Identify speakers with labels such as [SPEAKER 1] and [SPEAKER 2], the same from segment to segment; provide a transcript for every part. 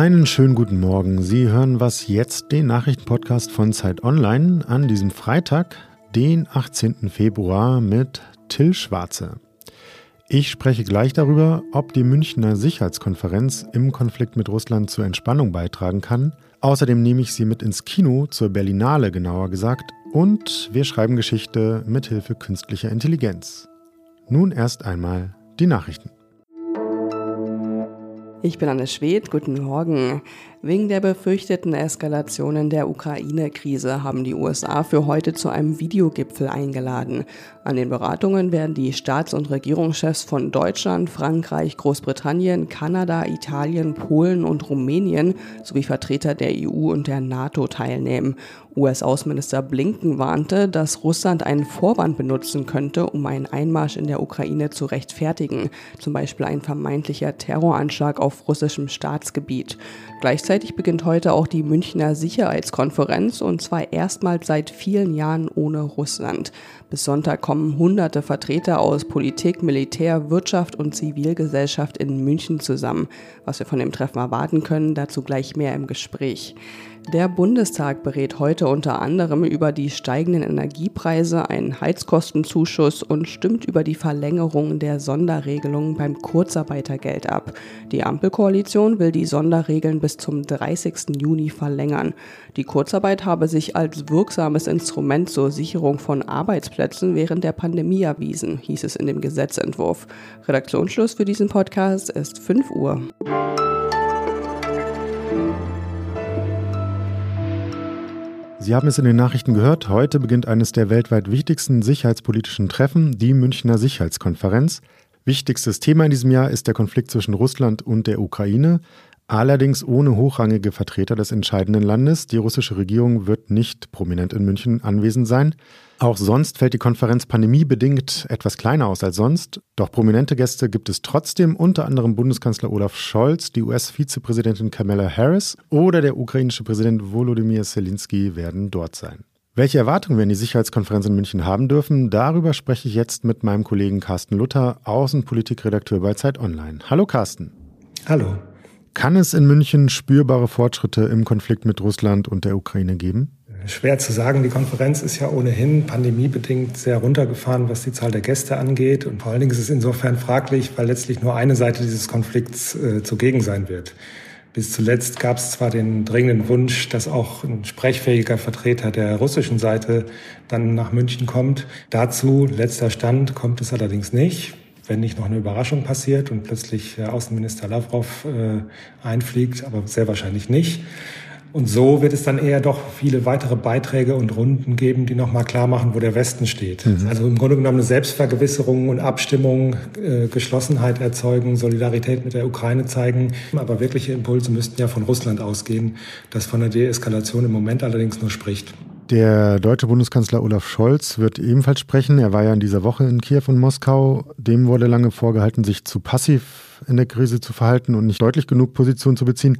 [SPEAKER 1] Einen schönen guten Morgen. Sie hören was jetzt, den Nachrichtenpodcast von Zeit Online an diesem Freitag, den 18. Februar mit Till Schwarze. Ich spreche gleich darüber, ob die Münchner Sicherheitskonferenz im Konflikt mit Russland zur Entspannung beitragen kann. Außerdem nehme ich Sie mit ins Kino, zur Berlinale genauer gesagt, und wir schreiben Geschichte mit Hilfe künstlicher Intelligenz. Nun erst einmal die Nachrichten.
[SPEAKER 2] Ich bin Anne Schwedt, guten Morgen. Wegen der befürchteten Eskalationen der Ukraine-Krise haben die USA für heute zu einem Videogipfel eingeladen. An den Beratungen werden die Staats- und Regierungschefs von Deutschland, Frankreich, Großbritannien, Kanada, Italien, Polen und Rumänien sowie Vertreter der EU und der NATO teilnehmen. US-Außenminister Blinken warnte, dass Russland einen Vorwand benutzen könnte, um einen Einmarsch in der Ukraine zu rechtfertigen, zum Beispiel ein vermeintlicher Terroranschlag auf russischem Staatsgebiet. Gleichzeitig beginnt heute auch die Münchner Sicherheitskonferenz und zwar erstmals seit vielen Jahren ohne Russland. Bis Sonntag kommen hunderte Vertreter aus Politik, Militär, Wirtschaft und Zivilgesellschaft in München zusammen. Was wir von dem Treffen erwarten können, dazu gleich mehr im Gespräch. Der Bundestag berät heute unter anderem über die steigenden Energiepreise, einen Heizkostenzuschuss und stimmt über die Verlängerung der Sonderregelungen beim Kurzarbeitergeld ab. Die Ampelkoalition will die Sonderregeln bis zum 30. Juni verlängern. Die Kurzarbeit habe sich als wirksames Instrument zur Sicherung von Arbeitsplätzen während der Pandemie erwiesen, hieß es in dem Gesetzentwurf. Redaktionsschluss für diesen Podcast ist 5 Uhr.
[SPEAKER 1] Sie haben es in den Nachrichten gehört. Heute beginnt eines der weltweit wichtigsten sicherheitspolitischen Treffen, die Münchner Sicherheitskonferenz. Wichtigstes Thema in diesem Jahr ist der Konflikt zwischen Russland und der Ukraine allerdings ohne hochrangige Vertreter des entscheidenden Landes. Die russische Regierung wird nicht prominent in München anwesend sein. Auch sonst fällt die Konferenz pandemiebedingt etwas kleiner aus als sonst. Doch prominente Gäste gibt es trotzdem, unter anderem Bundeskanzler Olaf Scholz, die US-Vizepräsidentin Kamala Harris oder der ukrainische Präsident Volodymyr Zelensky werden dort sein. Welche Erwartungen wir in die Sicherheitskonferenz in München haben dürfen, darüber spreche ich jetzt mit meinem Kollegen Carsten Luther, Außenpolitikredakteur bei Zeit Online. Hallo Carsten.
[SPEAKER 3] Hallo.
[SPEAKER 1] Kann es in München spürbare Fortschritte im Konflikt mit Russland und der Ukraine geben?
[SPEAKER 3] Schwer zu sagen. Die Konferenz ist ja ohnehin pandemiebedingt sehr runtergefahren, was die Zahl der Gäste angeht. Und vor allen Dingen ist es insofern fraglich, weil letztlich nur eine Seite dieses Konflikts äh, zugegen sein wird. Bis zuletzt gab es zwar den dringenden Wunsch, dass auch ein sprechfähiger Vertreter der russischen Seite dann nach München kommt. Dazu, letzter Stand, kommt es allerdings nicht wenn nicht noch eine Überraschung passiert und plötzlich Außenminister Lavrov äh, einfliegt, aber sehr wahrscheinlich nicht. Und so wird es dann eher doch viele weitere Beiträge und Runden geben, die nochmal klar machen, wo der Westen steht. Mhm. Also im Grunde genommen eine Selbstvergewisserung und Abstimmung, äh, Geschlossenheit erzeugen, Solidarität mit der Ukraine zeigen. Aber wirkliche Impulse müssten ja von Russland ausgehen, das von der Deeskalation im Moment allerdings nur spricht.
[SPEAKER 1] Der deutsche Bundeskanzler Olaf Scholz wird ebenfalls sprechen. Er war ja in dieser Woche in Kiew und Moskau. Dem wurde lange vorgehalten, sich zu passiv in der Krise zu verhalten und nicht deutlich genug Position zu beziehen.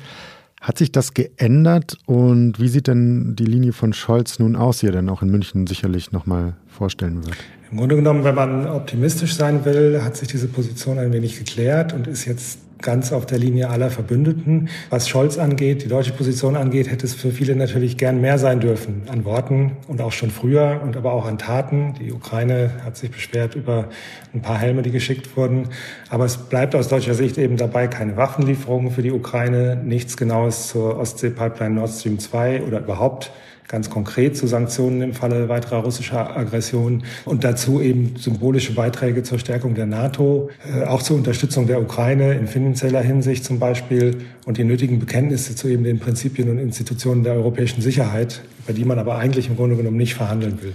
[SPEAKER 1] Hat sich das geändert und wie sieht denn die Linie von Scholz nun aus, die er dann auch in München sicherlich nochmal vorstellen wird?
[SPEAKER 3] Im Grunde genommen, wenn man optimistisch sein will, hat sich diese Position ein wenig geklärt und ist jetzt ganz auf der Linie aller Verbündeten. Was Scholz angeht, die deutsche Position angeht, hätte es für viele natürlich gern mehr sein dürfen an Worten und auch schon früher und aber auch an Taten. Die Ukraine hat sich beschwert über ein paar Helme, die geschickt wurden. Aber es bleibt aus deutscher Sicht eben dabei keine Waffenlieferungen für die Ukraine, nichts Genaues zur Ostsee-Pipeline Nord Stream 2 oder überhaupt ganz konkret zu Sanktionen im Falle weiterer russischer Aggression und dazu eben symbolische Beiträge zur Stärkung der NATO, äh, auch zur Unterstützung der Ukraine in finanzieller Hinsicht zum Beispiel und die nötigen Bekenntnisse zu eben den Prinzipien und Institutionen der europäischen Sicherheit, über die man aber eigentlich im Grunde genommen nicht verhandeln will.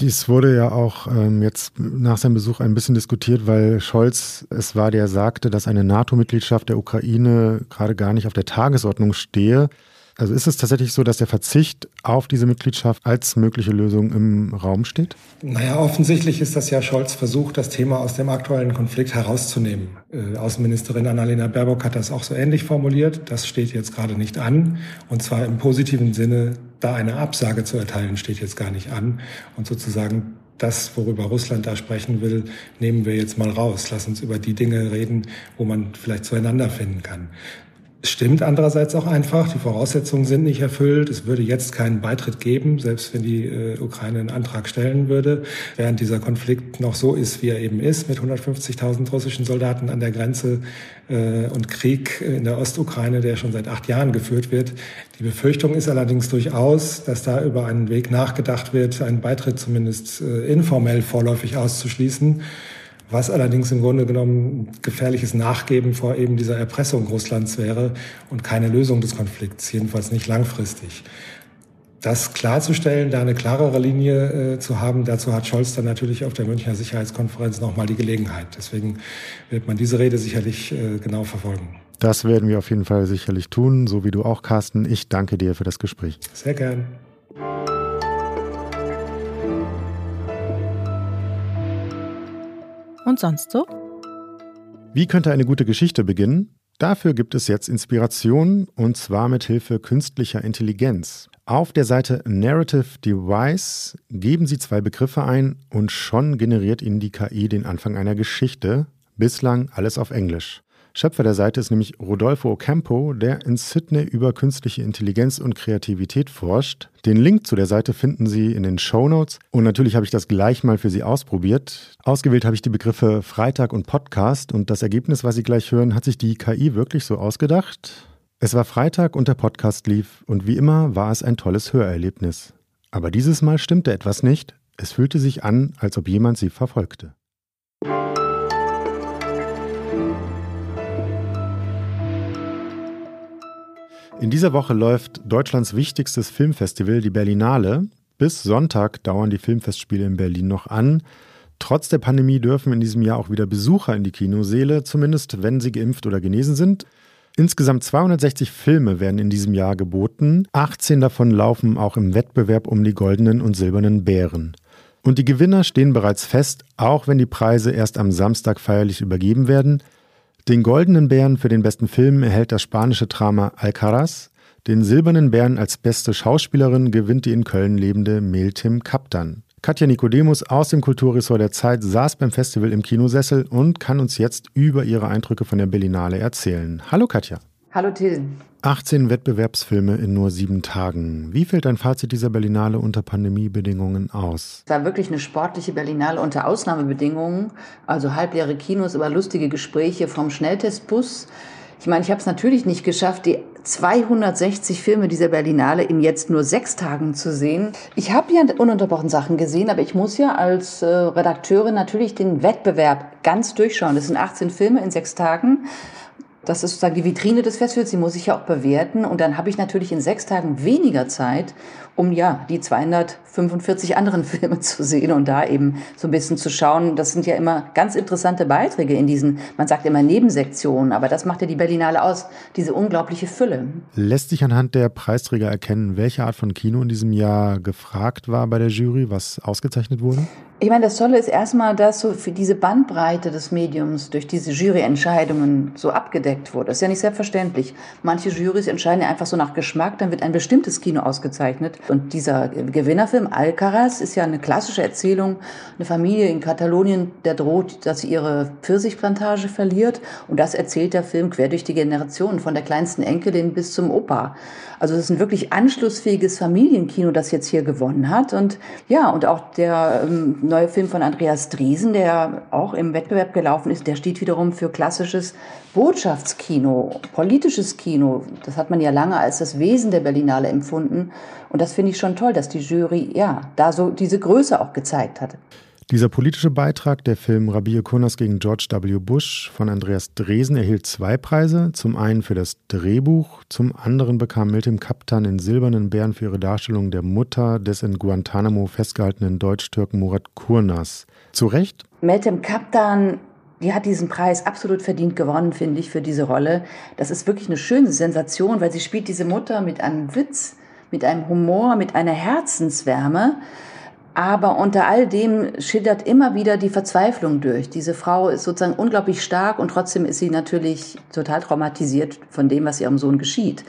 [SPEAKER 1] Dies wurde ja auch ähm, jetzt nach seinem Besuch ein bisschen diskutiert, weil Scholz es war, der sagte, dass eine NATO-Mitgliedschaft der Ukraine gerade gar nicht auf der Tagesordnung stehe. Also ist es tatsächlich so, dass der Verzicht auf diese Mitgliedschaft als mögliche Lösung im Raum steht?
[SPEAKER 3] Naja, offensichtlich ist das ja Scholz Versuch, das Thema aus dem aktuellen Konflikt herauszunehmen. Äh, Außenministerin Annalena Baerbock hat das auch so ähnlich formuliert. Das steht jetzt gerade nicht an. Und zwar im positiven Sinne, da eine Absage zu erteilen, steht jetzt gar nicht an. Und sozusagen das, worüber Russland da sprechen will, nehmen wir jetzt mal raus. Lass uns über die Dinge reden, wo man vielleicht zueinander finden kann. Stimmt andererseits auch einfach, die Voraussetzungen sind nicht erfüllt. Es würde jetzt keinen Beitritt geben, selbst wenn die äh, Ukraine einen Antrag stellen würde, während dieser Konflikt noch so ist, wie er eben ist, mit 150.000 russischen Soldaten an der Grenze äh, und Krieg in der Ostukraine, der schon seit acht Jahren geführt wird. Die Befürchtung ist allerdings durchaus, dass da über einen Weg nachgedacht wird, einen Beitritt zumindest äh, informell vorläufig auszuschließen was allerdings im Grunde genommen gefährliches Nachgeben vor eben dieser Erpressung Russlands wäre und keine Lösung des Konflikts, jedenfalls nicht langfristig. Das klarzustellen, da eine klarere Linie äh, zu haben, dazu hat Scholz dann natürlich auf der Münchner Sicherheitskonferenz nochmal die Gelegenheit. Deswegen wird man diese Rede sicherlich äh, genau verfolgen.
[SPEAKER 1] Das werden wir auf jeden Fall sicherlich tun, so wie du auch, Carsten. Ich danke dir für das Gespräch.
[SPEAKER 3] Sehr gern.
[SPEAKER 4] Und sonst so?
[SPEAKER 1] Wie könnte eine gute Geschichte beginnen? Dafür gibt es jetzt Inspiration und zwar mit Hilfe künstlicher Intelligenz. Auf der Seite Narrative Device geben Sie zwei Begriffe ein und schon generiert Ihnen die KI den Anfang einer Geschichte. Bislang alles auf Englisch. Schöpfer der Seite ist nämlich Rodolfo Ocampo, der in Sydney über künstliche Intelligenz und Kreativität forscht. Den Link zu der Seite finden Sie in den Show Notes. Und natürlich habe ich das gleich mal für Sie ausprobiert. Ausgewählt habe ich die Begriffe Freitag und Podcast und das Ergebnis, was Sie gleich hören, hat sich die KI wirklich so ausgedacht. Es war Freitag und der Podcast lief und wie immer war es ein tolles Hörerlebnis. Aber dieses Mal stimmte etwas nicht. Es fühlte sich an, als ob jemand sie verfolgte. In dieser Woche läuft Deutschlands wichtigstes Filmfestival, die Berlinale. Bis Sonntag dauern die Filmfestspiele in Berlin noch an. Trotz der Pandemie dürfen in diesem Jahr auch wieder Besucher in die Kinoseele, zumindest wenn sie geimpft oder genesen sind. Insgesamt 260 Filme werden in diesem Jahr geboten. 18 davon laufen auch im Wettbewerb um die goldenen und silbernen Bären. Und die Gewinner stehen bereits fest, auch wenn die Preise erst am Samstag feierlich übergeben werden. Den Goldenen Bären für den besten Film erhält das spanische Drama Alcaraz. Den Silbernen Bären als beste Schauspielerin gewinnt die in Köln lebende Meltim Kaptan. Katja Nikodemus aus dem Kulturressort der Zeit saß beim Festival im Kinosessel und kann uns jetzt über ihre Eindrücke von der Berlinale erzählen. Hallo Katja.
[SPEAKER 5] Hallo Till.
[SPEAKER 1] 18 Wettbewerbsfilme in nur sieben Tagen. Wie fällt dein Fazit dieser Berlinale unter Pandemiebedingungen aus?
[SPEAKER 5] Es war wirklich eine sportliche Berlinale unter Ausnahmebedingungen. Also halbleere Kinos, aber lustige Gespräche vom Schnelltestbus. Ich meine, ich habe es natürlich nicht geschafft, die 260 Filme dieser Berlinale in jetzt nur sechs Tagen zu sehen. Ich habe ja ununterbrochen Sachen gesehen, aber ich muss ja als äh, Redakteurin natürlich den Wettbewerb ganz durchschauen. Das sind 18 Filme in sechs Tagen. Das ist sozusagen die Vitrine des Festivals, die muss ich ja auch bewerten. Und dann habe ich natürlich in sechs Tagen weniger Zeit, um ja die 245 anderen Filme zu sehen und da eben so ein bisschen zu schauen. Das sind ja immer ganz interessante Beiträge in diesen, man sagt immer Nebensektionen, aber das macht ja die Berlinale aus, diese unglaubliche Fülle.
[SPEAKER 1] Lässt sich anhand der Preisträger erkennen, welche Art von Kino in diesem Jahr gefragt war bei der Jury, was ausgezeichnet wurde?
[SPEAKER 5] Ich meine, das Tolle ist erstmal, dass so für diese Bandbreite des Mediums durch diese Juryentscheidungen so abgedeckt wurde. Das ist ja nicht selbstverständlich. Manche Jurys entscheiden ja einfach so nach Geschmack, dann wird ein bestimmtes Kino ausgezeichnet. Und dieser Gewinnerfilm Alcaraz ist ja eine klassische Erzählung. Eine Familie in Katalonien, der droht, dass sie ihre Pfirsichplantage verliert. Und das erzählt der Film quer durch die Generationen, von der kleinsten Enkelin bis zum Opa. Also es ist ein wirklich anschlussfähiges Familienkino, das jetzt hier gewonnen hat. Und ja, und auch der ähm, neue Film von Andreas Driesen, der auch im Wettbewerb gelaufen ist, der steht wiederum für klassisches Botschaftskino, politisches Kino. Das hat man ja lange als das Wesen der Berlinale empfunden. Und das finde ich schon toll, dass die Jury ja da so diese Größe auch gezeigt hat.
[SPEAKER 1] Dieser politische Beitrag, der Film Rabir Kurnas gegen George W. Bush von Andreas Dresen, erhielt zwei Preise. Zum einen für das Drehbuch, zum anderen bekam Miltim Kaptan den Silbernen Bären für ihre Darstellung der Mutter des in Guantanamo festgehaltenen Deutsch-Türken Murat Kurnas. Zu Recht?
[SPEAKER 5] Meltem Kaptan die hat diesen Preis absolut verdient gewonnen, finde ich, für diese Rolle. Das ist wirklich eine schöne Sensation, weil sie spielt diese Mutter mit einem Witz, mit einem Humor, mit einer Herzenswärme Aber unter all dem schildert immer wieder die Verzweiflung durch. Diese Frau ist sozusagen unglaublich stark und trotzdem ist sie natürlich total traumatisiert von dem, was ihrem Sohn geschieht.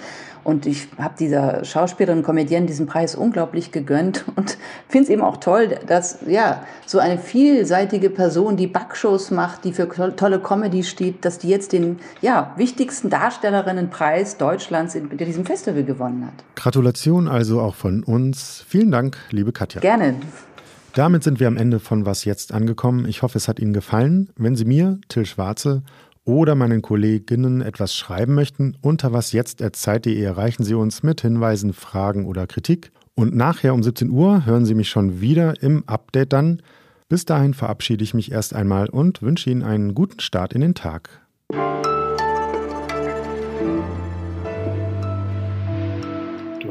[SPEAKER 5] Und ich habe dieser Schauspielerin, Komödienne diesen Preis unglaublich gegönnt und finde es eben auch toll, dass ja so eine vielseitige Person, die Backshows macht, die für tolle Comedy steht, dass die jetzt den ja wichtigsten Darstellerinnenpreis Deutschlands in diesem Festival gewonnen hat.
[SPEAKER 1] Gratulation also auch von uns. Vielen Dank, liebe Katja.
[SPEAKER 5] Gerne.
[SPEAKER 1] Damit sind wir am Ende von Was jetzt angekommen. Ich hoffe, es hat Ihnen gefallen. Wenn Sie mir, Till Schwarze, oder meinen Kolleginnen etwas schreiben möchten, unter wasjetzt.zeit.de erreichen Sie uns mit Hinweisen, Fragen oder Kritik. Und nachher um 17 Uhr hören Sie mich schon wieder im Update dann. Bis dahin verabschiede ich mich erst einmal und wünsche Ihnen einen guten Start in den Tag.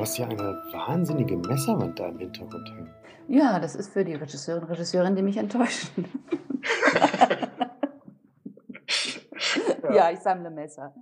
[SPEAKER 1] Du hast ja eine wahnsinnige Messerwand da im Hintergrund hängen.
[SPEAKER 5] Ja, das ist für die Regisseurin und Regisseurin, die mich enttäuschen. ja, ich sammle Messer.